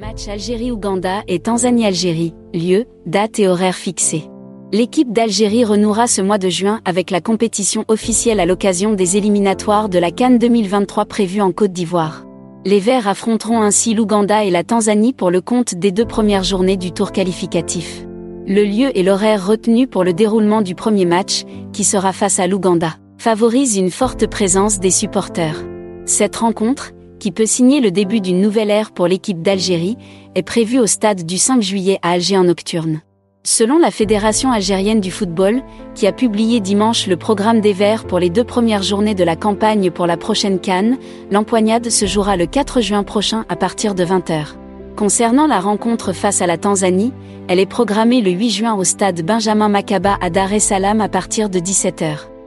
Match Algérie-Ouganda et Tanzanie-Algérie, lieu, date et horaire fixés. L'équipe d'Algérie renouera ce mois de juin avec la compétition officielle à l'occasion des éliminatoires de la Cannes 2023 prévues en Côte d'Ivoire. Les Verts affronteront ainsi l'Ouganda et la Tanzanie pour le compte des deux premières journées du tour qualificatif. Le lieu et l'horaire retenus pour le déroulement du premier match, qui sera face à l'Ouganda, favorisent une forte présence des supporters. Cette rencontre, qui peut signer le début d'une nouvelle ère pour l'équipe d'Algérie, est prévu au stade du 5 juillet à Alger en nocturne. Selon la Fédération algérienne du football, qui a publié dimanche le programme des Verts pour les deux premières journées de la campagne pour la prochaine Cannes, l'empoignade se jouera le 4 juin prochain à partir de 20h. Concernant la rencontre face à la Tanzanie, elle est programmée le 8 juin au stade Benjamin Makaba à Dar es Salaam à partir de 17h.